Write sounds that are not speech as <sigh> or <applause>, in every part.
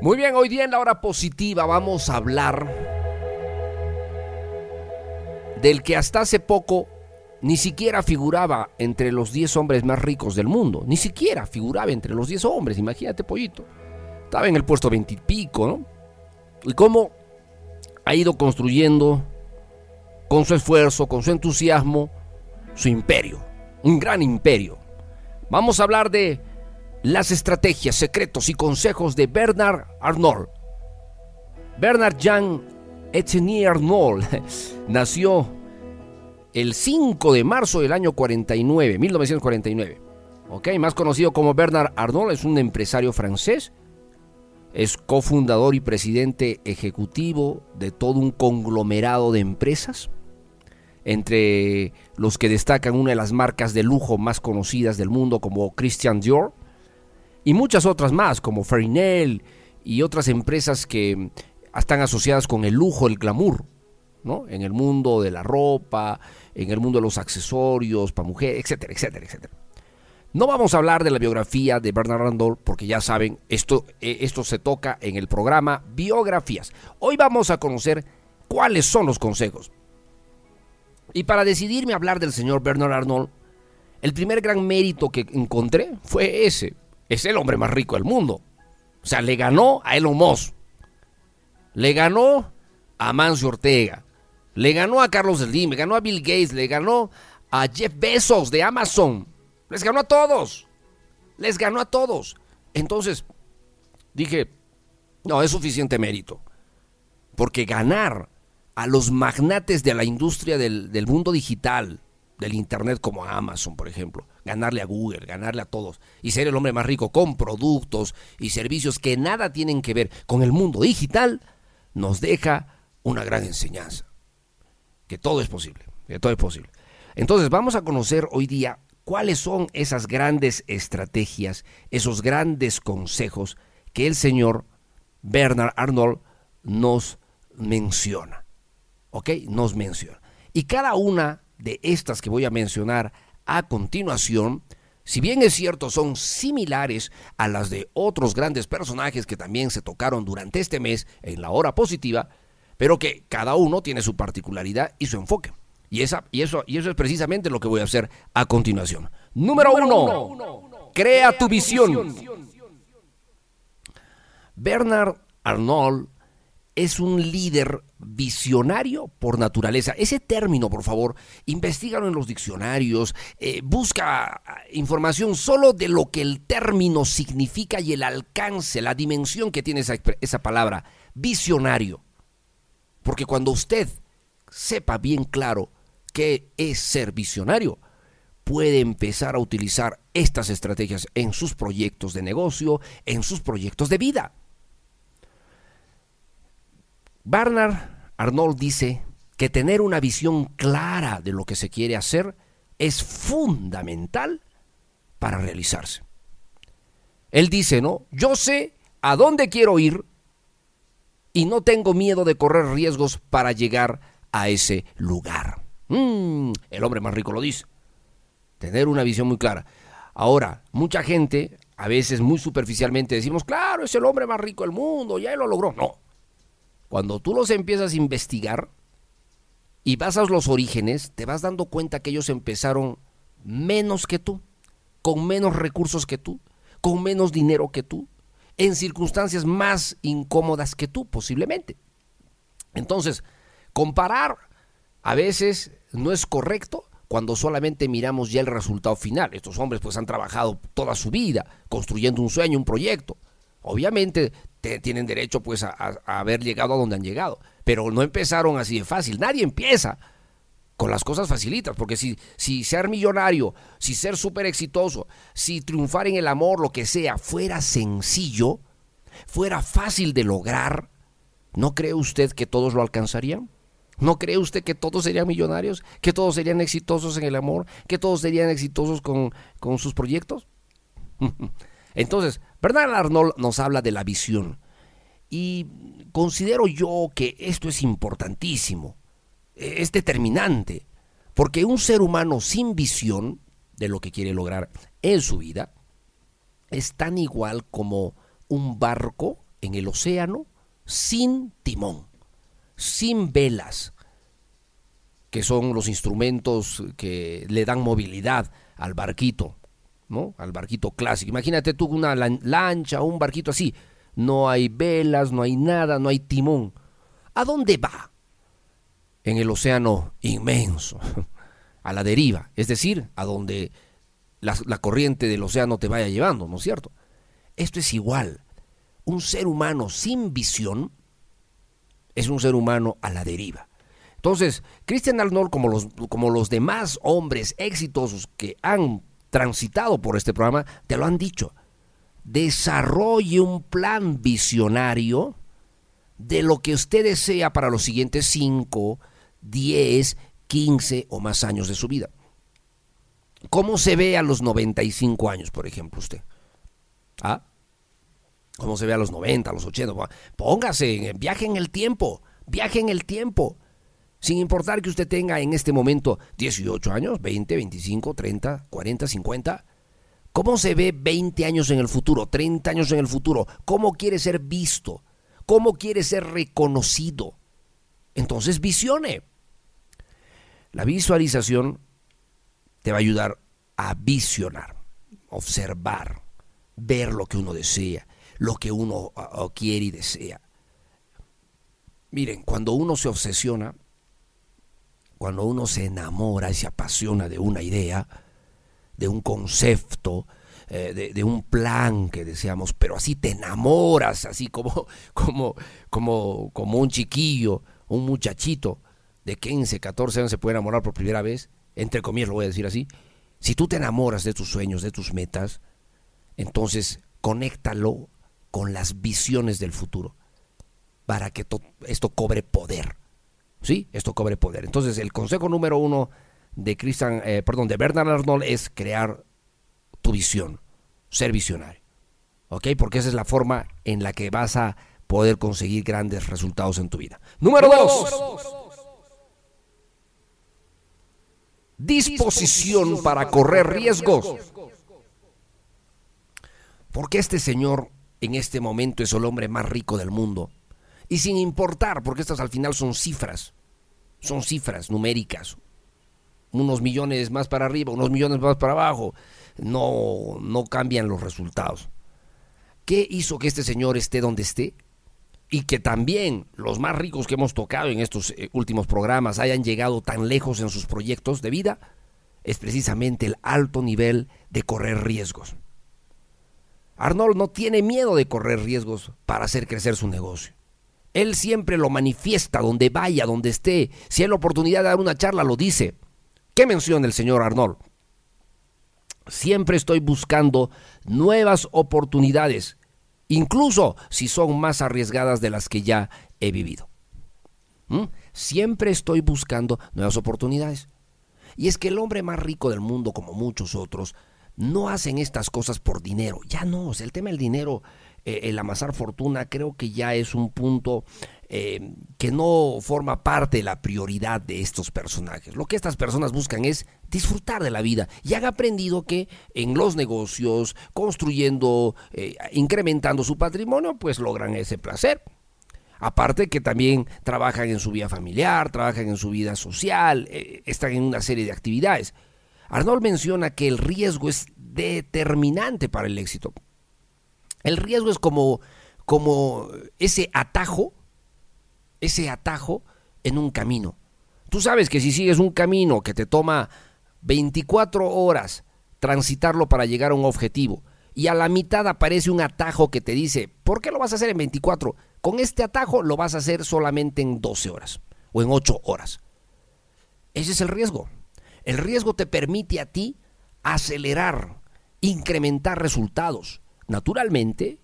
Muy bien, hoy día en la hora positiva vamos a hablar del que hasta hace poco ni siquiera figuraba entre los 10 hombres más ricos del mundo. Ni siquiera figuraba entre los 10 hombres, imagínate, pollito. Estaba en el puesto 20 y pico, ¿no? Y cómo ha ido construyendo con su esfuerzo, con su entusiasmo, su imperio. Un gran imperio. Vamos a hablar de las estrategias, secretos y consejos de Bernard Arnold. Bernard Jean Etienne Arnold <laughs> nació el 5 de marzo del año 49, 1949. Ok, más conocido como Bernard Arnold, es un empresario francés. Es cofundador y presidente ejecutivo de todo un conglomerado de empresas, entre los que destacan una de las marcas de lujo más conocidas del mundo como Christian Dior, y muchas otras más, como Ferinel y otras empresas que están asociadas con el lujo, el glamour, ¿no? En el mundo de la ropa, en el mundo de los accesorios para mujeres, etcétera, etcétera, etcétera. No vamos a hablar de la biografía de Bernard Arnault porque ya saben, esto, eh, esto se toca en el programa Biografías. Hoy vamos a conocer cuáles son los consejos. Y para decidirme a hablar del señor Bernard Arnault, el primer gran mérito que encontré fue ese, es el hombre más rico del mundo. O sea, le ganó a Elon Musk. Le ganó a Mancio Ortega. Le ganó a Carlos Slim, le ganó a Bill Gates, le ganó a Jeff Bezos de Amazon. Les ganó a todos. Les ganó a todos. Entonces, dije, no, es suficiente mérito. Porque ganar a los magnates de la industria del, del mundo digital, del Internet como Amazon, por ejemplo, ganarle a Google, ganarle a todos y ser el hombre más rico con productos y servicios que nada tienen que ver con el mundo digital, nos deja una gran enseñanza. Que todo es posible, que todo es posible. Entonces vamos a conocer hoy día cuáles son esas grandes estrategias, esos grandes consejos que el señor Bernard Arnold nos menciona. ¿Ok? Nos menciona. Y cada una de estas que voy a mencionar a continuación, si bien es cierto son similares a las de otros grandes personajes que también se tocaron durante este mes en la hora positiva, pero que cada uno tiene su particularidad y su enfoque. Y, esa, y, eso, y eso es precisamente lo que voy a hacer a continuación. Número, uno, crea tu visión. Bernard Arnold es un líder visionario por naturaleza. Ese término, por favor, investigalo en los diccionarios, eh, busca ah, información solo de lo que el término significa y el alcance, la dimensión que tiene esa, esa palabra, visionario. Porque cuando usted sepa bien claro qué es ser visionario, puede empezar a utilizar estas estrategias en sus proyectos de negocio, en sus proyectos de vida. Bernard Arnold dice que tener una visión clara de lo que se quiere hacer es fundamental para realizarse. Él dice, ¿no? Yo sé a dónde quiero ir y no tengo miedo de correr riesgos para llegar a ese lugar. Mm, el hombre más rico lo dice. Tener una visión muy clara. Ahora, mucha gente, a veces muy superficialmente decimos, claro, es el hombre más rico del mundo, ya él lo logró. No, cuando tú los empiezas a investigar y vas a los orígenes, te vas dando cuenta que ellos empezaron menos que tú, con menos recursos que tú, con menos dinero que tú, en circunstancias más incómodas que tú, posiblemente. Entonces, comparar a veces no es correcto cuando solamente miramos ya el resultado final. Estos hombres pues han trabajado toda su vida construyendo un sueño, un proyecto. Obviamente tienen derecho pues a, haber llegado a donde han llegado, pero no empezaron así de fácil. Nadie empieza con las cosas facilitas, porque si, si ser millonario, si ser súper exitoso, si triunfar en el amor, lo que sea, fuera sencillo, fuera fácil de lograr, ¿no cree usted que todos lo alcanzarían? ¿No cree usted que todos serían millonarios? ¿Que todos serían exitosos en el amor? ¿Que todos serían exitosos con, con sus proyectos? <laughs> Entonces, Bernard Arnold nos habla de la visión. Y considero yo que esto es importantísimo, es determinante, porque un ser humano sin visión de lo que quiere lograr en su vida es tan igual como un barco en el océano sin timón, sin velas, que son los instrumentos que le dan movilidad al barquito, ¿no? Al barquito clásico. Imagínate tú una lancha, un barquito así. No hay velas, no hay nada, no hay timón. ¿A dónde va? En el océano inmenso, <laughs> a la deriva, es decir, a donde la, corriente del océano te vaya llevando, ¿no es cierto? Esto es igual. Un ser humano sin visión es un ser humano a la deriva. Entonces, Christian Arnold, como los, como los demás hombres exitosos que han transitado por este programa, te lo han dicho. Desarrolle un plan visionario de lo que usted desea para los siguientes 5, 10, 15 o más años de su vida. ¿Cómo se ve a los 95 años, por ejemplo, usted? ¿Ah? ¿Cómo se ve a los 90, a los 80? Póngase, viaje en el tiempo, viaje en el tiempo. Sin importar que usted tenga en este momento 18 años, 20, 25, 30, 40, 50. ¿Cómo se ve 20 años en el futuro, 30 años en el futuro? ¿Cómo quiere ser visto? ¿Cómo quiere ser reconocido? Entonces visione. La visualización te va a ayudar a visionar, observar, ver lo que uno desea, lo que uno quiere y desea. Miren, cuando uno se obsesiona, cuando uno se enamora y se apasiona de una idea, de un concepto, eh, de, un plan que deseamos, pero así te enamoras, así como, <laughs> como, como, como un chiquillo, un muchachito de 15, 14 años se puede enamorar por primera vez, entre comillas lo voy a decir así. Si tú te enamoras de tus sueños, de tus metas, entonces conéctalo con las visiones del futuro para que esto cobre poder. ¿Sí? Esto cobre poder. Entonces, el consejo número uno de Christian, eh, perdón, de Bernard Arnold es crear tu visión, ser visionario. ¿Ok? Porque esa es la forma en la que vas a poder conseguir grandes resultados en tu vida. Número dos. Disposición para correr riesgos. Porque este señor en este momento es el hombre más rico del mundo y sin importar, porque estas al final son cifras, son cifras numéricas, unos millones más para arriba, unos millones más para abajo, no, no cambian los resultados. ¿Qué hizo que este señor esté donde esté? Y que también los más ricos que hemos tocado en estos eh, últimos programas hayan llegado tan lejos en sus proyectos de vida, es precisamente el alto nivel de correr riesgos. Arnold no tiene miedo de correr riesgos para hacer crecer su negocio. Él siempre lo manifiesta donde vaya, donde esté. Si hay la oportunidad de dar una charla, lo dice. ¿Qué menciona el señor Arnold? Siempre estoy buscando nuevas oportunidades, incluso si son más arriesgadas de las que ya he vivido. ¿Mm? Siempre estoy buscando nuevas oportunidades. Y es que el hombre más rico del mundo, como muchos otros, no hacen estas cosas por dinero. Ya no, el tema del dinero eh, el amasar fortuna creo que ya es un punto eh, que no forma parte de la prioridad de estos personajes. Lo que estas personas buscan es disfrutar de la vida y han aprendido que en los negocios, construyendo, eh, incrementando su patrimonio, pues logran ese placer. Aparte que también trabajan en su vida familiar, trabajan en su vida social, están en una serie de actividades. Arnold menciona que el riesgo es determinante para el éxito. El riesgo es como, como ese atajo, ese atajo en un camino. Tú sabes que si sigues un camino que te toma 24 horas transitarlo para llegar a un objetivo y a la mitad aparece un atajo que te dice, ¿por qué lo vas a hacer en 24? Con este atajo lo vas a hacer solamente en 12 horas o en 8 horas. Ese es el riesgo. El riesgo te permite a ti acelerar, incrementar resultados. Naturalmente,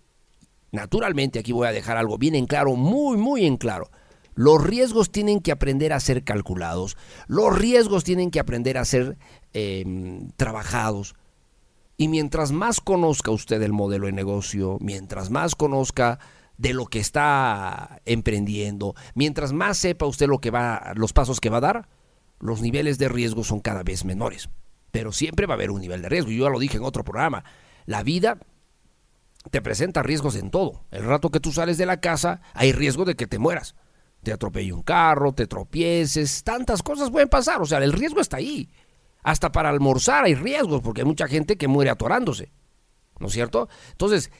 naturalmente aquí voy a dejar algo bien en claro, muy, muy en claro. Los riesgos tienen que aprender a ser calculados, los riesgos tienen que aprender a ser em, trabajados. Y mientras más conozca usted el modelo de negocio, mientras más conozca de lo que está emprendiendo, mientras más sepa usted lo que va, los pasos que va a dar, los niveles de riesgo son cada vez menores. Pero siempre va a haber un nivel de riesgo. Yo ya lo dije en otro programa. La vida te presenta riesgos en todo. El rato que tú sales de la casa, hay riesgo de que te mueras. Te atropelle un carro, te tropieces, tantas cosas pueden pasar. O sea, el riesgo está ahí. Hasta para almorzar hay riesgos, porque hay mucha gente que muere atorándose. ¿No es cierto? Entonces,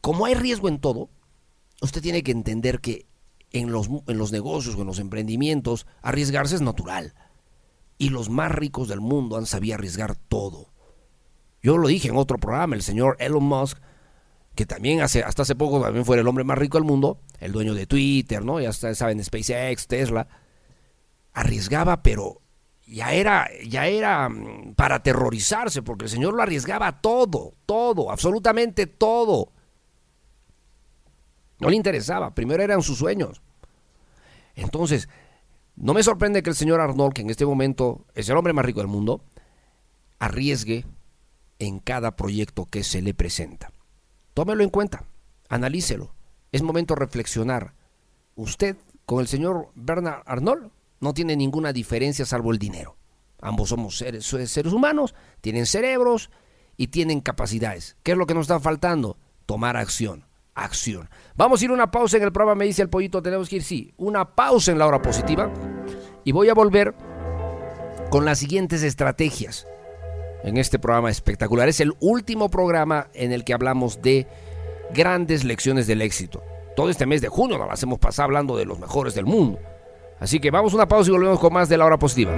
como hay riesgo en todo, usted tiene que entender que en los, en los negocios o en los emprendimientos, arriesgarse es natural. Y los más ricos del mundo han sabido arriesgar todo. Yo lo dije en otro programa, el señor Elon Musk, que también hace, hasta hace poco también fue el hombre más rico del mundo, el dueño de Twitter, ¿no? Ya saben, SpaceX, Tesla, arriesgaba, pero ya era, ya era mm, para aterrorizarse, porque el Señor lo arriesgaba todo, todo, absolutamente todo. No le interesaba, primero eran sus sueños. Entonces, no me sorprende que el señor Arnold, que en este momento es el hombre más rico del mundo, arriesgue en cada proyecto que se le presenta. Tómelo en cuenta, analícelo. Es momento de reflexionar. Usted con el señor Bernard Arnold no tiene ninguna diferencia salvo el dinero. Ambos somos seres, seres humanos, tienen cerebros y tienen capacidades. ¿Qué es lo que nos está faltando? Tomar acción acción. Vamos a ir una pausa en el programa, me dice el pollito, tenemos que ir, sí, una pausa en la hora positiva y voy a volver con las siguientes estrategias en este programa espectacular. Es el último programa en el que hablamos de grandes lecciones del éxito. Todo este mes de junio nos las hemos pasado hablando de los mejores del mundo. Así que vamos a una pausa y volvemos con más de la hora positiva.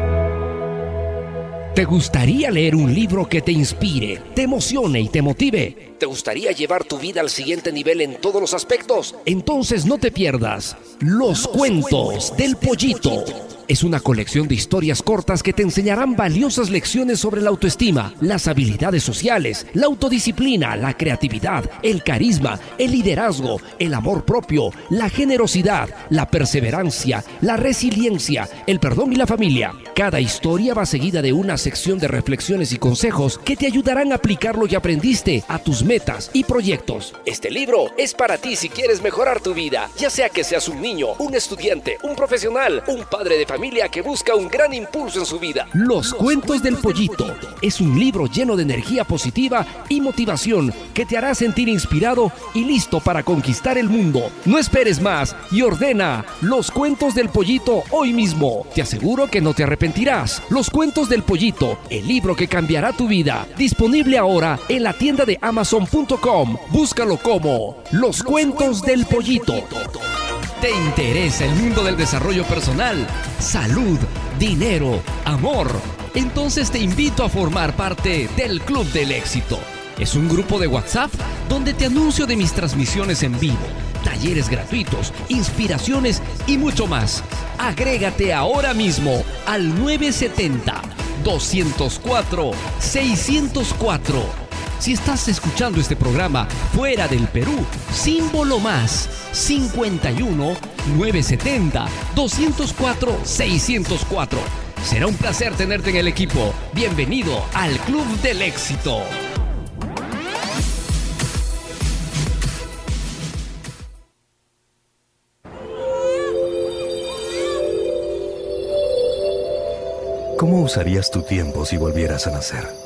¿Te gustaría leer un libro que te inspire, te emocione y te motive? ¿Te gustaría llevar tu vida al siguiente nivel en todos los aspectos? Entonces no te pierdas Los, cuentos, del pollito es una colección de historias cortas que te enseñarán valiosas lecciones sobre la autoestima, las habilidades sociales, la autodisciplina, la creatividad, el carisma, el liderazgo, el amor propio, la generosidad, la perseverancia, la resiliencia, el perdón y la familia. Cada historia va seguida de una sección de reflexiones y consejos que te ayudarán a aplicar lo que aprendiste a tus metas y proyectos. Este libro es para ti si quieres mejorar tu vida, ya sea que seas un niño, un estudiante, un profesional, un padre de familia que busca un gran impulso en su vida. Los Cuentos del Pollito es un libro lleno de energía positiva y motivación que te hará sentir inspirado y listo para conquistar el mundo. No esperes más y ordena Los Cuentos del Pollito hoy mismo. Te aseguro que no te arrepentirás. Los Cuentos del Pollito, el libro que cambiará tu vida. Disponible ahora en la tienda de amazon.com. Búscalo como Los Cuentos del Pollito. ¿Te interesa el mundo del desarrollo personal, salud, dinero, amor? Entonces te invito a formar parte del Club del Éxito. Es un grupo de WhatsApp donde te anuncio de mis transmisiones en vivo, talleres gratuitos, inspiraciones y mucho más. Agrégate ahora mismo al 970 204 604 si estás escuchando este programa fuera del Perú, símbolo más 51 970 204 604. Será un placer tenerte en el equipo. Bienvenido al Club del Éxito. ¿Cómo usarías tu tiempo si volvieras a nacer?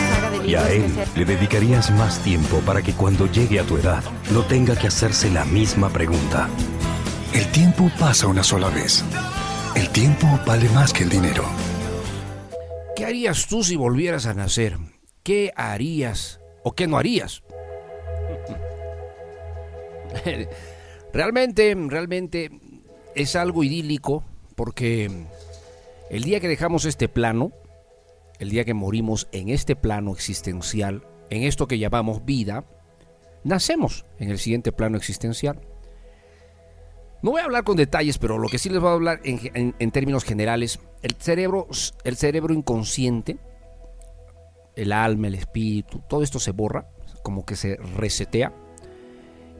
Y a él le dedicarías más tiempo para que cuando llegue a tu edad no tenga que hacerse la misma pregunta. El tiempo pasa una sola vez. El tiempo vale más que el dinero. ¿Qué harías tú si volvieras a nacer? ¿Qué harías o qué no harías? <laughs> realmente, realmente es algo idílico porque el día que dejamos este plano, el día que morimos en este plano existencial, en esto que llamamos vida, nacemos en el siguiente plano existencial. No voy a hablar con detalles, pero lo que sí les voy a hablar en, términos generales, el cerebro, el cerebro inconsciente, el alma, el espíritu, todo esto se borra, como que se resetea.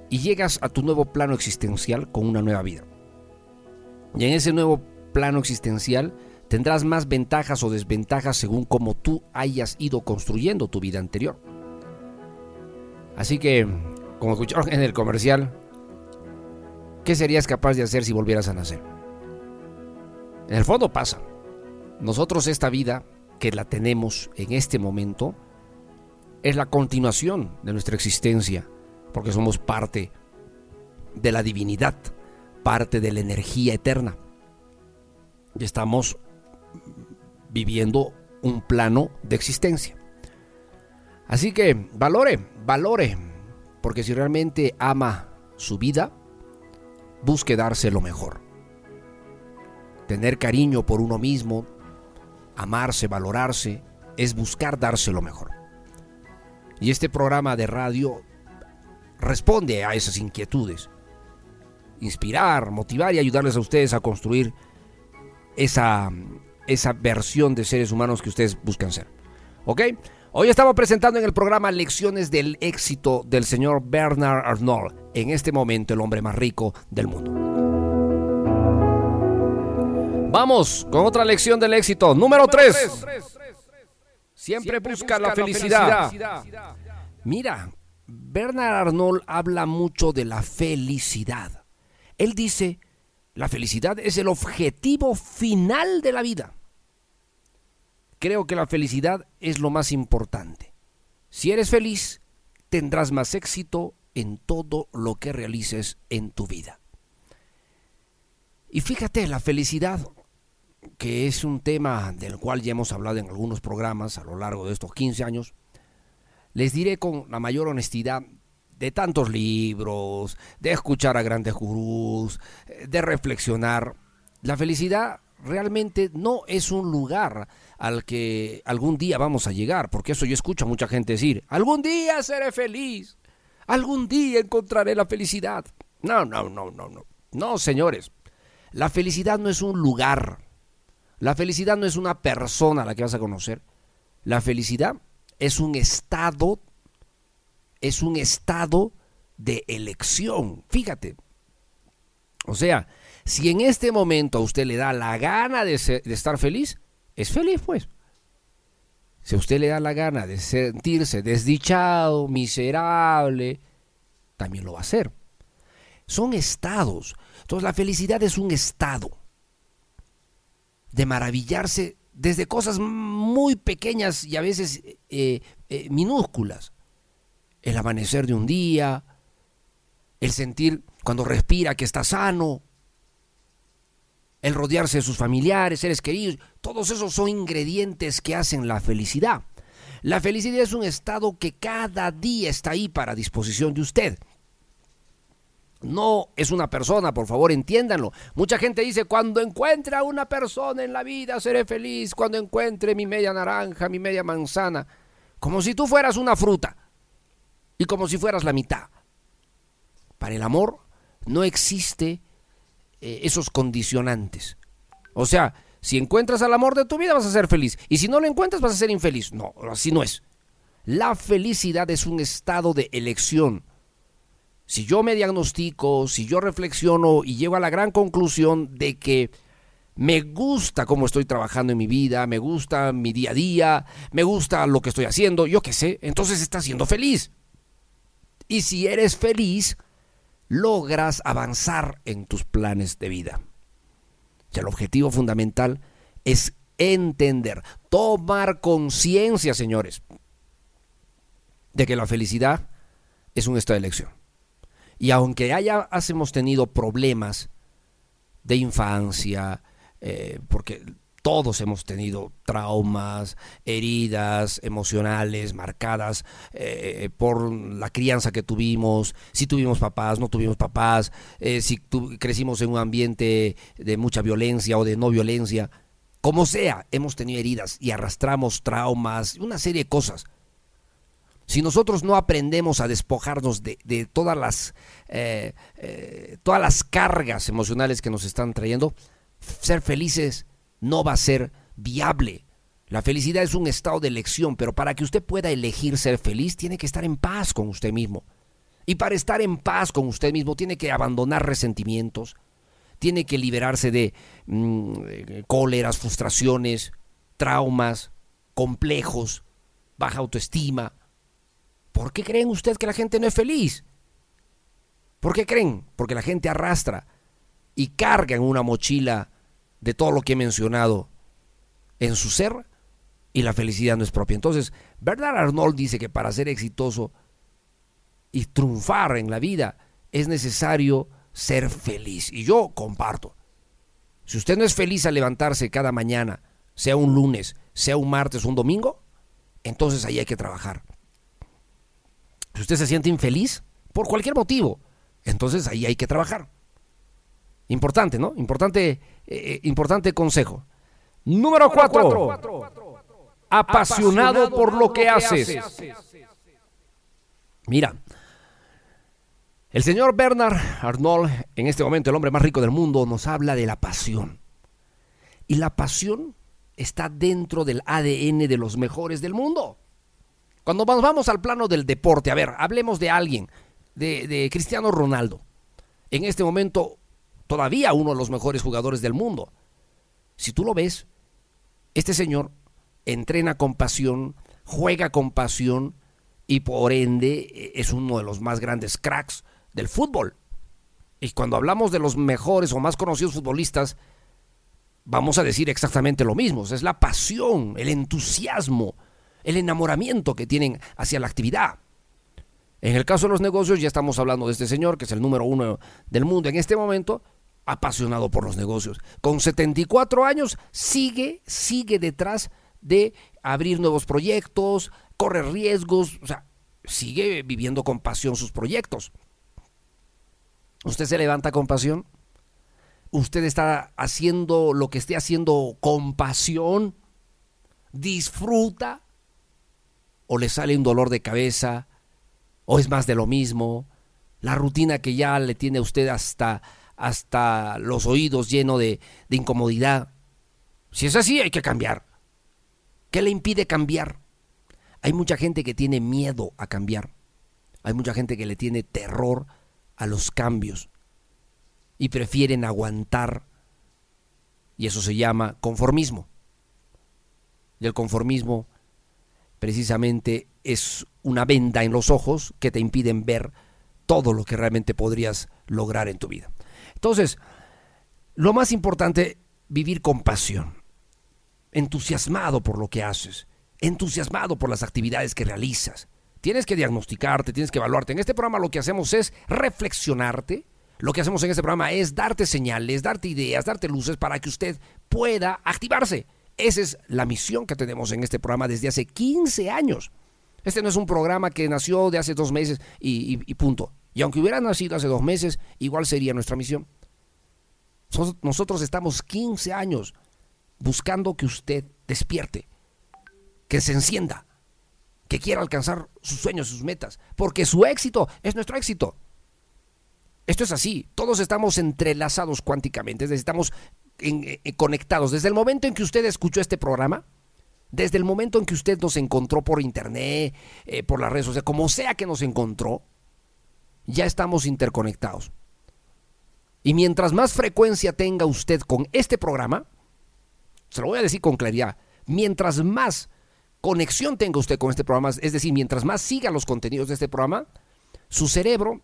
y llegas a tu nuevo plano existencial con una nueva vida. Y en ese nuevo plano existencial tendrás más ventajas o desventajas según como tú hayas ido construyendo tu vida anterior. Así que, como escucharon en el comercial, ¿qué serías capaz de hacer si volvieras a nacer? En el fondo pasa. Nosotros esta vida que la tenemos en este momento es la continuación de nuestra existencia, porque somos parte de la divinidad, parte de la energía eterna. Y estamos viviendo un plano de existencia. Así que valore, valore, porque si realmente ama su vida, busque darse lo mejor. Tener cariño por uno mismo, amarse, valorarse, es buscar darse lo mejor. Y este programa de radio responde a esas inquietudes. Inspirar, motivar y ayudarles a ustedes a construir esa, esa versión de seres humanos que ustedes buscan ser. ¿Ok? Hoy estamos presentando en el programa Lecciones del éxito del señor Bernard Arnold, en este momento el hombre más rico del mundo. Vamos con otra lección del éxito. Número 3. Siempre busca la felicidad. Mira, Bernard Arnold habla mucho de la felicidad. Él dice, la felicidad es el objetivo final de la vida. Creo que la felicidad es lo más importante. Si eres feliz, tendrás más éxito en todo lo que realices en tu vida. Y fíjate, la felicidad, que es un tema del cual ya hemos hablado en algunos programas a lo largo de estos 15 años, les diré con la mayor honestidad de tantos libros, de escuchar a grandes gurús, de reflexionar. La felicidad realmente no es un lugar al que algún día vamos a llegar, porque eso yo escucho a mucha gente decir, algún día seré feliz, algún día encontraré la felicidad. No, no, no, no, no. No, señores, la felicidad no es un lugar, la felicidad no es una persona a la que vas a conocer, la felicidad es un estado, es un estado de elección. Fíjate. O sea, si en este momento a usted le da la gana de, de estar feliz, es feliz pues. Si a usted le da la gana de sentirse desdichado, miserable, también lo va a hacer. Son estados. Entonces la felicidad es un estado de maravillarse desde cosas muy pequeñas y a veces eh, eh, minúsculas. El amanecer de un día, el sentir cuando respira que está sano, el rodearse de sus familiares, seres queridos, todos esos son ingredientes que hacen la felicidad. La felicidad es un estado que cada día está ahí para disposición de usted no es una persona, por favor, entiéndanlo. Mucha gente dice, cuando encuentre a una persona en la vida seré feliz, cuando encuentre mi media naranja, mi media manzana, como si tú fueras una fruta y como si fueras la mitad. Para el amor no existe eh, esos condicionantes. O sea, si encuentras al amor de tu vida vas a ser feliz y si no lo encuentras vas a ser infeliz. No, así no es. La felicidad es un estado de elección si yo me diagnostico, si yo reflexiono y llego a la gran conclusión de que me gusta cómo estoy trabajando en mi vida, me gusta mi día a día, me gusta lo que estoy haciendo, yo qué sé, entonces estás siendo feliz. Y si eres feliz, logras avanzar en tus planes de vida. el objetivo fundamental es entender, tomar conciencia, señores, de que la felicidad es un estado de elección. Y aunque haya, hemos tenido problemas de infancia, eh, porque todos hemos tenido traumas, heridas emocionales marcadas eh, por la crianza que tuvimos, si tuvimos papás, no tuvimos papás, eh, si crecimos en un ambiente de mucha violencia o de no violencia, como sea, hemos tenido heridas y arrastramos traumas, una serie de cosas. Si nosotros no aprendemos a despojarnos de, todas, las, eh, todas las cargas emocionales que nos están trayendo, ser felices no va a ser viable. La felicidad es un estado de elección, pero para que usted pueda elegir ser feliz, tiene que estar en paz con usted mismo. Y para estar en paz con usted mismo tiene que abandonar resentimientos, tiene que liberarse de mm, cóleras, frustraciones, traumas, complejos, baja autoestima. ¿Por qué creen usted que la gente no es feliz? ¿Por qué creen? Porque la gente arrastra y carga en una mochila de todo lo que he mencionado en su ser y la felicidad no es propia. Entonces, Bernard Arnold dice que para ser exitoso y triunfar en la vida es necesario ser feliz. Y yo comparto. Si usted no es feliz al levantarse cada mañana, sea un lunes, sea un martes un domingo, entonces ahí hay que trabajar. Si usted se siente infeliz, por cualquier motivo, entonces ahí hay que trabajar. Importante, ¿no? Importante, eh, eh, importante consejo. Número cuatro. Apasionado por lo que haces. Mira, el señor Bernard Arnold, en este momento el hombre más rico del mundo, nos habla de la pasión. Y la pasión está dentro del ADN de los mejores del mundo. Cuando vamos al plano del deporte, a ver, hablemos de alguien, de, de Cristiano Ronaldo. En este momento, todavía uno de los mejores jugadores del mundo. Si tú lo ves, este señor entrena con pasión, juega con pasión y por ende es uno de los más grandes cracks del fútbol. Y cuando hablamos de los mejores o más conocidos futbolistas, vamos a decir exactamente lo mismo. Es la pasión, el entusiasmo, el enamoramiento que tienen hacia la actividad. En el caso de los negocios ya estamos hablando de este señor, que es el número uno del mundo en este momento, apasionado por los negocios. Con 74 años sigue, sigue detrás de abrir nuevos proyectos, correr riesgos, o sea, sigue viviendo con pasión sus proyectos. ¿Usted se levanta con pasión? ¿Usted está haciendo lo que esté haciendo con pasión? ¿Disfruta? ¿O le sale un dolor de cabeza? ¿O es más de lo mismo? La rutina que ya le tiene a usted hasta, hasta los oídos lleno de, de incomodidad. Si es así, hay que cambiar. ¿Qué le impide cambiar? Hay mucha gente que tiene miedo a cambiar. Hay mucha gente que le tiene terror a los cambios y prefieren aguantar. Y eso se llama conformismo. Y el conformismo precisamente es una venda en los ojos que te impiden ver todo lo que realmente podrías lograr en tu vida. Entonces, lo más importante, vivir con pasión entusiasmado por lo que haces, entusiasmado por las actividades que realizas. Tienes que diagnosticarte, tienes que evaluarte. En este programa lo que hacemos es reflexionarte. Lo que hacemos en este programa es darte señales, darte ideas, darte luces para que usted pueda activarse. Esa es la misión que tenemos en este programa desde hace 15 años. Este no es un programa que nació de hace dos meses y, y punto. Y aunque hubiera nacido hace dos meses, igual sería nuestra misión. Nosotros estamos 15 años buscando que usted despierte, que se encienda, que quiera alcanzar sus sueños, sus metas, porque su éxito es nuestro éxito. Esto es así, todos estamos entrelazados cuánticamente, estamos eh, eh, conectados. Desde el momento en que usted escuchó este programa, desde el momento en que usted nos encontró por internet, eh, por las redes sociales, como sea que nos encontró, ya estamos interconectados. Y mientras más frecuencia tenga usted con este programa, se lo voy a decir con claridad, mientras más conexión tenga usted con este programa, es decir, mientras más siga los contenidos de este programa, su cerebro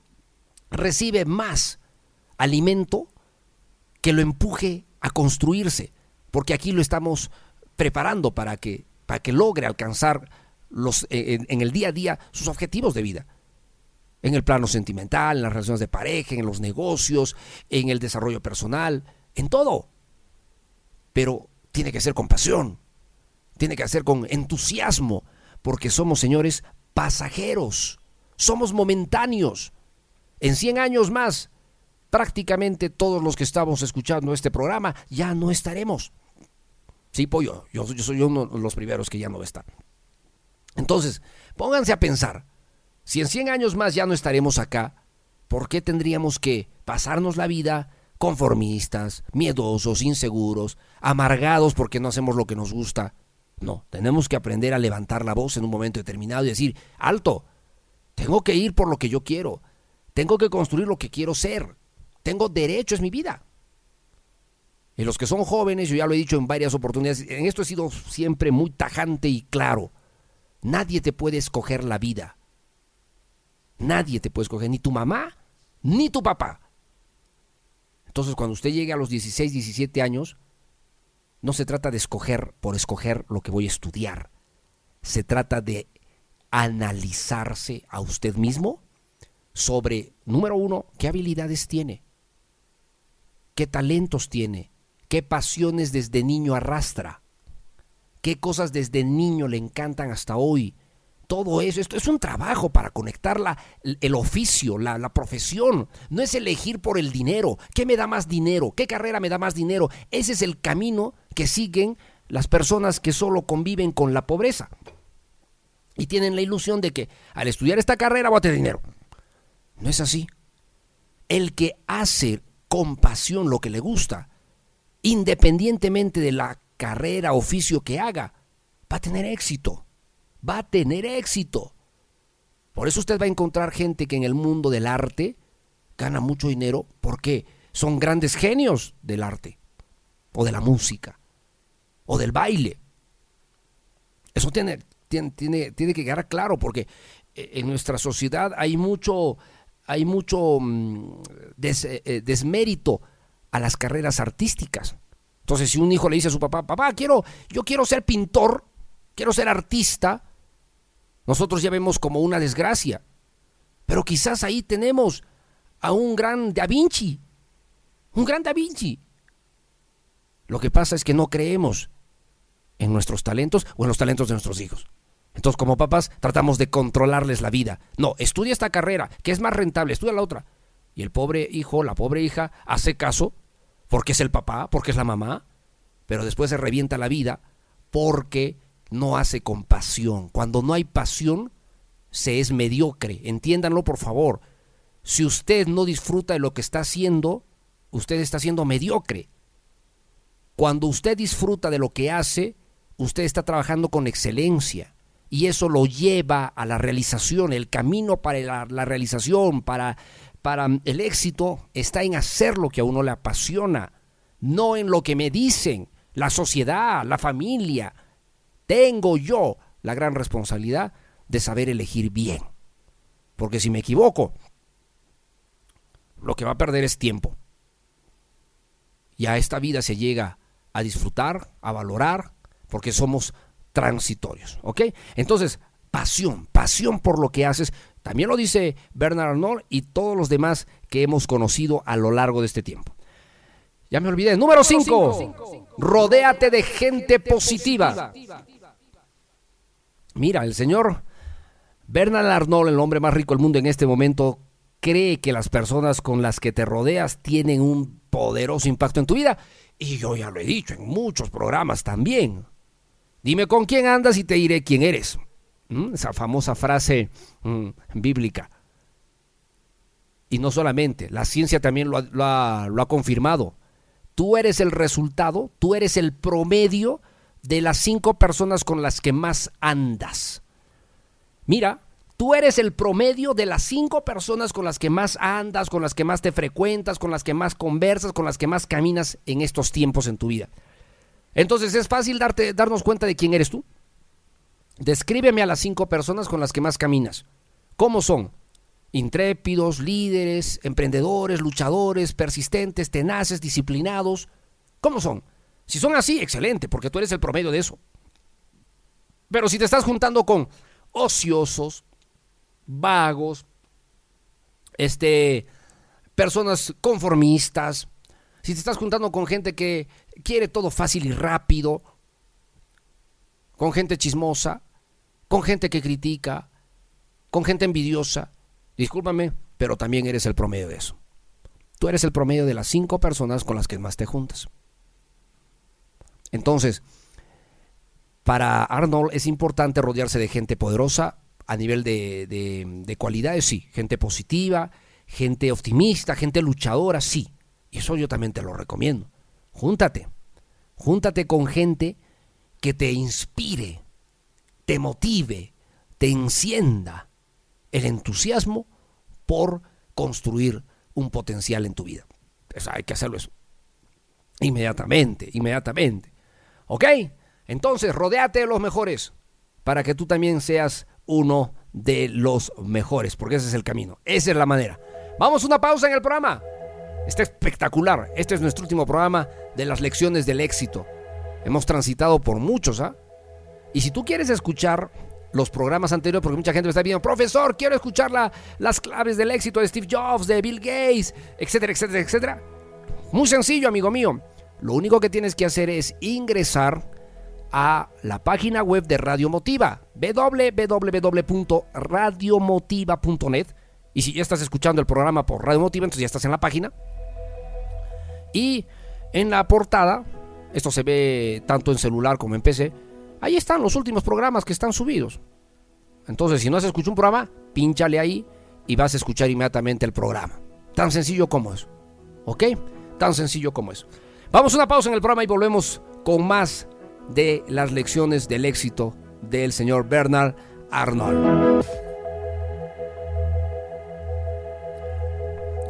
recibe más alimento que lo empuje a construirse, porque aquí lo estamos preparando para que, para que logre alcanzar los, en, en el día a día sus objetivos de vida en el plano sentimental, en las relaciones de pareja, en los negocios, en el desarrollo personal, en todo. Pero tiene que ser con pasión, tiene que ser con entusiasmo, porque somos, señores, pasajeros, somos momentáneos. En 100 años más, prácticamente todos los que estamos escuchando este programa ya no estaremos. Sí, pollo, yo, yo soy uno de los primeros que ya no está. Entonces, pónganse a pensar, si en 100 años más ya no estaremos acá, ¿por qué tendríamos que pasarnos la vida conformistas, miedosos, inseguros, amargados porque no hacemos lo que nos gusta. No, tenemos que aprender a levantar la voz en un momento determinado y decir, alto, tengo que ir por lo que yo quiero, Tengo que construir lo que quiero ser. Tengo derecho, es mi vida. Y los que son jóvenes, yo ya lo he dicho en varias oportunidades, en esto he sido siempre muy tajante y claro. Nadie te puede escoger la vida. Nadie te puede escoger, ni tu mamá, ni tu papá. Entonces, cuando usted llegue a los 16, 17 años, no se trata de escoger por escoger lo que voy a estudiar. Se trata de analizarse a usted mismo sobre, número uno, qué habilidades tiene, qué talentos tiene, qué pasiones desde niño arrastra, qué cosas desde niño le encantan hasta hoy. Todo eso, esto es un trabajo para conectar el oficio, la, la profesión. No es elegir por el dinero. ¿Qué me da más dinero? ¿Qué carrera me da más dinero? Ese es el camino que siguen las personas que solo conviven con la pobreza. Y tienen la ilusión de que al estudiar esta carrera voy a tener dinero. No es así. El que hace con pasión lo que le gusta, independientemente de la carrera, oficio que haga, va a tener éxito. Va a tener éxito. Por eso usted va a encontrar gente que en el mundo del arte gana mucho dinero porque son grandes genios del arte o de la música o del baile. Eso tiene, tiene, tiene, que quedar claro porque eh, en nuestra sociedad hay mucho, hay mucho mm, eh, eh, desmérito a las carreras artísticas. Entonces, si un hijo le dice a su papá, papá, quiero, yo quiero ser pintor, quiero ser artista, nosotros ya vemos como una desgracia. Pero quizás ahí tenemos a un gran Da Vinci, un gran Da Vinci. Lo que pasa es que no creemos en nuestros talentos o en los talentos de nuestros hijos. Entonces, como papás, tratamos de controlarles la vida. No, estudia esta carrera, que es más rentable, estudia la otra. Y el pobre hijo, la pobre hija, hace caso porque es el papá, porque es la mamá, pero después se revienta la vida porque no hace compasión. Cuando no hay pasión, se es mediocre. Entiéndanlo, por favor. Si usted no disfruta de lo que está haciendo, usted está siendo mediocre. Cuando usted disfruta de lo que hace, usted está trabajando con excelencia y eso lo lleva a la realización. El camino para la, realización, para, para el éxito, está en hacer lo que a uno le apasiona, no en lo que me dicen la sociedad, la familia. Tengo yo la gran responsabilidad de saber elegir bien. Porque si me equivoco, lo que va a perder es tiempo. Y a esta vida se llega a disfrutar, a valorar, porque somos transitorios, ¿ok? Entonces, pasión, pasión por lo que haces. También lo dice Bernard Arnault y todos los demás que hemos conocido a lo largo de este tiempo. Ya me olvidé. Número 5. Rodéate de gente positiva. Mira, el señor Bernard Arnault, el hombre más rico del mundo en este momento, cree que las personas con las que te rodeas tienen un poderoso impacto en tu vida. Y yo ya lo he dicho en muchos programas también. Dime con quién andas y te diré quién eres. ¿Mm? Esa famosa frase mm, bíblica. Y no solamente, la ciencia también lo ha, lo ha confirmado. Tú eres el resultado, tú eres el promedio de las cinco personas con las que más andas. Mira, tú eres el promedio de las cinco personas con las que más andas, con las que más te frecuentas, con las que más conversas, con las que más caminas en estos tiempos en tu vida. Entonces, ¿es fácil darte, darnos cuenta de quién eres tú? Descríbeme a las cinco personas con las que más caminas. ¿Cómo son? Intrépidos, líderes, emprendedores, luchadores, persistentes, tenaces, disciplinados. ¿Cómo son? Si son así, excelente, porque tú eres el promedio de eso. Pero si te estás juntando con ociosos, vagos, este, personas conformistas, si te estás juntando con gente que quiere todo fácil y rápido, con gente chismosa, con gente que critica, con gente envidiosa, discúlpame, pero también eres el promedio de eso. Tú eres el promedio de las cinco personas con las que más te juntas. Entonces, para Arnold es importante rodearse de gente poderosa a nivel de, de, cualidades, sí, gente positiva, gente optimista, gente luchadora, sí. Y eso yo también te lo recomiendo. Júntate. Júntate con gente que te inspire, te motive, te encienda el entusiasmo por construir un potencial en tu vida. hay que hacerlo eso. Inmediatamente, inmediatamente. ¿Ok? Entonces, rodeate de los mejores para que tú también seas uno de los mejores, porque ese es el camino, esa es la manera. Vamos a una pausa en el programa. Está espectacular. Este es nuestro último programa de las lecciones del éxito. Hemos transitado por muchos, ¿ah? Y si tú quieres escuchar los programas anteriores, porque mucha gente me está pidiendo, profesor, quiero escuchar las claves del éxito de Steve Jobs, de Bill Gates, etcétera, etcétera, etcétera. Muy sencillo, amigo mío. Lo único que tienes que hacer es ingresar a la página web de Radio Motiva, www.radiomotiva.net. Y si ya estás escuchando el programa por Radio Motiva, entonces ya estás en la página. Y en la portada, esto se ve tanto en celular como en PC, ahí están los últimos programas que están subidos. Entonces, si no has escuchado un programa, pínchale ahí y vas a escuchar inmediatamente el programa. Tan sencillo como eso. ¿Ok? Tan sencillo como eso. Vamos a una pausa en el programa y volvemos con más de las lecciones del éxito del señor Bernard Arnold.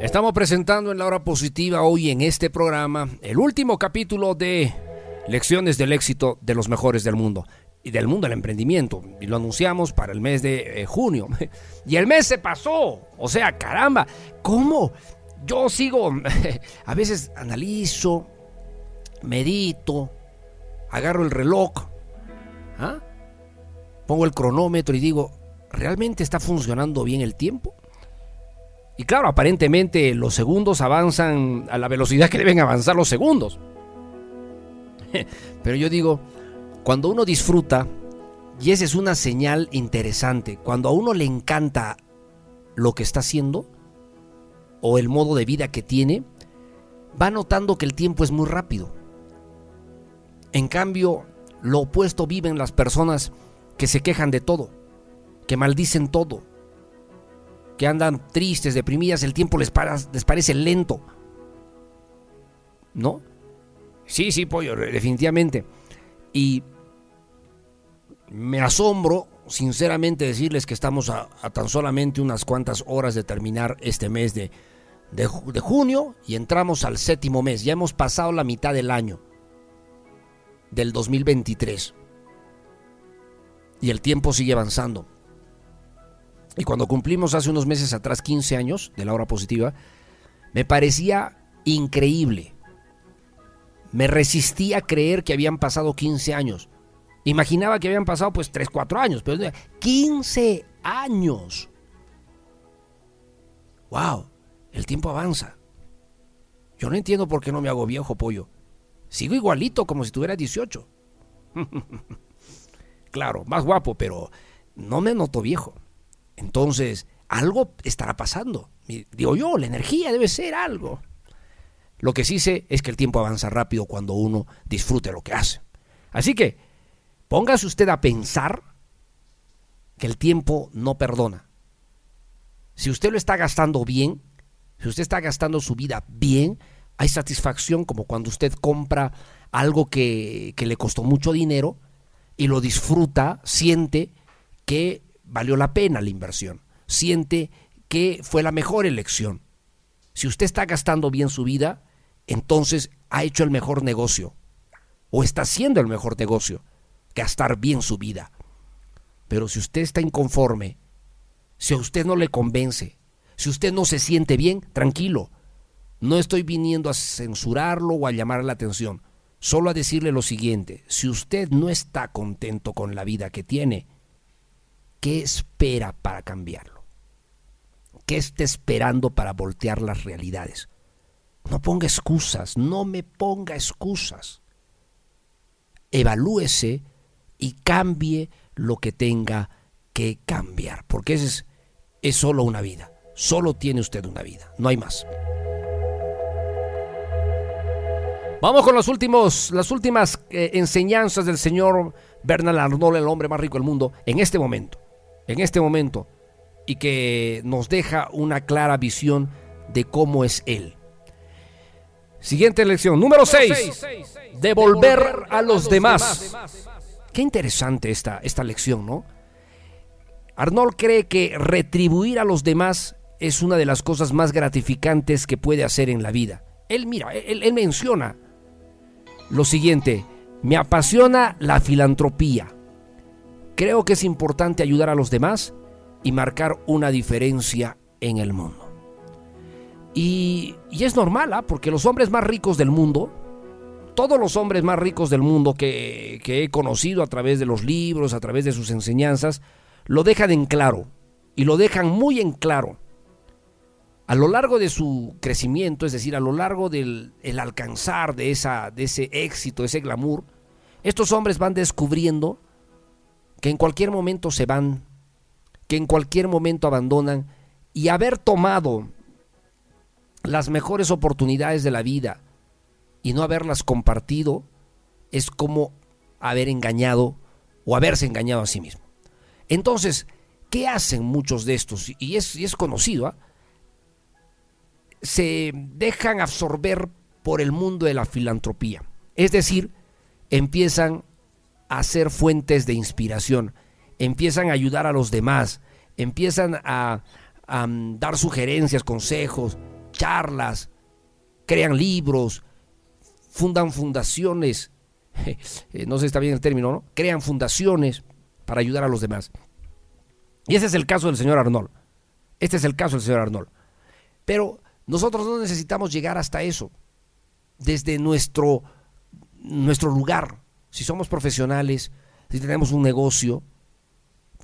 Estamos presentando en la hora positiva hoy en este programa el último capítulo de Lecciones del éxito de los mejores del mundo y del mundo del emprendimiento. Y lo anunciamos para el mes de eh, junio. <laughs> Y el mes se pasó. O sea, caramba, ¿cómo? Yo sigo, <laughs> a veces analizo, medito, agarro el reloj, ¿ah? pongo el cronómetro y digo, ¿realmente está funcionando bien el tiempo? Y claro, aparentemente los segundos avanzan a la velocidad que deben avanzar los segundos. <laughs> Pero yo digo, cuando uno disfruta, y esa es una señal interesante, cuando a uno le encanta lo que está haciendo o el modo de vida que tiene, va notando que el tiempo es muy rápido. En cambio, lo opuesto viven las personas que se quejan de todo, que maldicen todo, que andan tristes, deprimidas, el tiempo les, les parece lento. ¿No? Sí, sí, pollo, definitivamente. Y me asombro, sinceramente, decirles que estamos a, tan solamente unas cuantas horas de terminar este mes de, de junio y entramos al séptimo mes. Ya hemos pasado la mitad del año del 2023. Y el tiempo sigue avanzando. Y cuando cumplimos hace unos meses atrás 15 años de la hora positiva, me parecía increíble. Me resistía a creer que habían pasado 15 años. Imaginaba que habían pasado pues 3, 4 años, pero 15 años. ¡Wow! El tiempo avanza. Yo no entiendo por qué no me hago viejo, pollo. Sigo igualito como si tuviera 18. <laughs> claro, más guapo, pero no me noto viejo. Entonces, algo estará pasando. Digo yo, la energía debe ser algo. Lo que sí sé es que el tiempo avanza rápido cuando uno disfrute lo que hace. Así que, póngase usted a pensar que el tiempo no perdona. Si usted lo está gastando bien, si usted está gastando su vida bien, hay satisfacción como cuando usted compra algo que, que le costó mucho dinero y lo disfruta, siente que valió la pena la inversión, siente que fue la mejor elección. Si usted está gastando bien su vida, entonces ha hecho el mejor negocio o está haciendo el mejor negocio, gastar bien su vida. Pero si usted está inconforme, si a usted no le convence, si usted no se siente bien, tranquilo. No estoy viniendo a censurarlo o a llamar la atención, solo a decirle lo siguiente, si usted no está contento con la vida que tiene, ¿Qué espera para cambiarlo? ¿Qué está esperando para voltear las realidades? No ponga excusas, no me ponga excusas. Evalúese y cambie lo que tenga que cambiar, porque es, es solo una vida, solo tiene usted una vida, no hay más. Vamos con los últimos, las últimas eh, enseñanzas del señor Bernard Arnold, el hombre más rico del mundo, en este momento en este momento y que nos deja una clara visión de cómo es Él. Siguiente lección, número 6. Devolver a los demás. Qué interesante esta, esta lección, ¿no? Arnold cree que retribuir a los demás es una de las cosas más gratificantes que puede hacer en la vida. Él, mira, él, él menciona lo siguiente, me apasiona la filantropía. Creo que es importante ayudar a los demás y marcar una diferencia en el mundo. Y, y es normal, ¿ah? porque los hombres más ricos del mundo, todos los hombres más ricos del mundo que, que he conocido a través de los libros, a través de sus enseñanzas, lo dejan en claro, y lo dejan muy en claro. A lo largo de su crecimiento, es decir, a lo largo del el alcanzar de, esa, de ese éxito, ese glamour, estos hombres van descubriendo que en cualquier momento se van, que en cualquier momento abandonan y haber tomado las mejores oportunidades de la vida y no haberlas compartido es como haber engañado o haberse engañado a sí mismo. Entonces, ¿qué hacen muchos de estos? Y es, y es conocido, ¿ah? Se dejan absorber por el mundo de la filantropía. Es decir, empiezan a ser fuentes de inspiración, empiezan a ayudar a los demás, empiezan a, a dar sugerencias, consejos, charlas, crean libros, fundan fundaciones, <laughs> no sé si está bien el término, ¿no? Crean fundaciones para ayudar a los demás. Y ese es el caso del señor Arnold. Este es el caso del señor Arnold. Pero nosotros no necesitamos llegar hasta eso. Desde nuestro, nuestro lugar, si somos profesionales, si tenemos un negocio,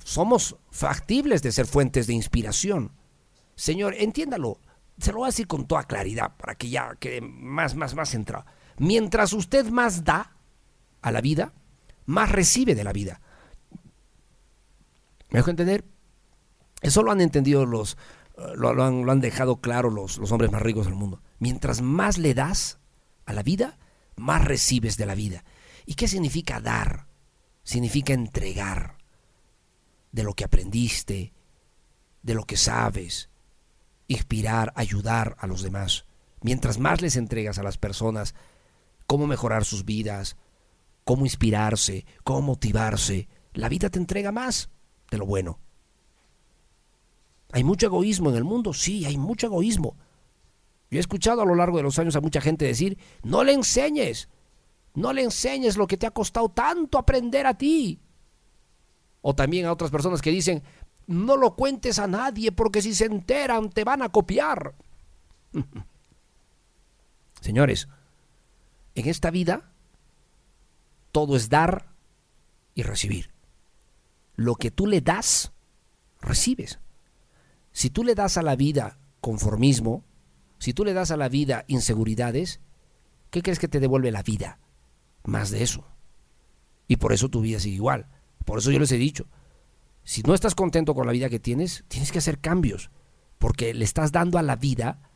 somos factibles de ser fuentes de inspiración. Señor, entiéndalo, se lo voy a decir con toda claridad para que ya quede más, más, más centrado. Mientras usted más da a la vida, más recibe de la vida. ¿Me dejo entender? Eso lo han entendido los, lo, han, lo han, dejado claro los, los hombres más ricos del mundo. Mientras más le das a la vida, más recibes de la vida. ¿Y qué significa dar? Significa entregar de lo que aprendiste, de lo que sabes, inspirar, ayudar a los demás. Mientras más les entregas a las personas cómo mejorar sus vidas, cómo inspirarse, cómo motivarse, la vida te entrega más de lo bueno. ¿Hay mucho egoísmo en el mundo? Sí, hay mucho egoísmo. Yo he escuchado a lo largo de los años a mucha gente decir, no le enseñes, no le enseñes lo que te ha costado tanto aprender a ti. O también a otras personas que dicen, no lo cuentes a nadie porque si se enteran te van a copiar. <laughs> Señores, en esta vida todo es dar y recibir. Lo que tú le das, recibes. Si tú le das a la vida conformismo, si tú le das a la vida inseguridades, ¿qué crees que te devuelve la vida? Más de eso. Y por eso tu vida sigue igual. Por eso yo les he dicho, si no estás contento con la vida que tienes, tienes que hacer cambios, porque le estás dando a la vida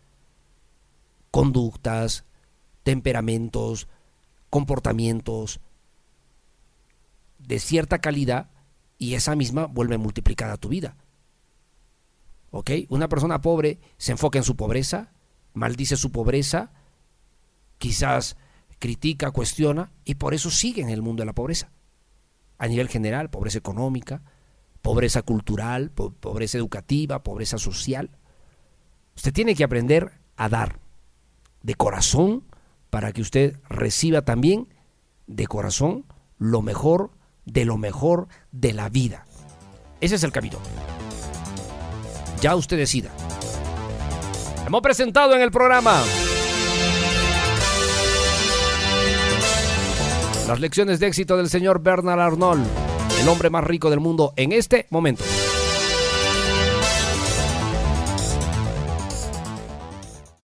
conductas, temperamentos, comportamientos de cierta calidad y esa misma vuelve multiplicada tu vida. Una persona pobre se enfoca en su pobreza, maldice su pobreza, quizás critica, cuestiona y por eso sigue en el mundo de la pobreza. A nivel general, pobreza económica, pobreza cultural, po pobreza educativa, pobreza social. Usted tiene que aprender a dar de corazón para que usted reciba también de corazón lo mejor de lo mejor de la vida. Ese es el camino. Ya usted decida. Hemos presentado en el programa las lecciones de éxito del señor Bernard Arnold, el hombre más rico del mundo en este momento.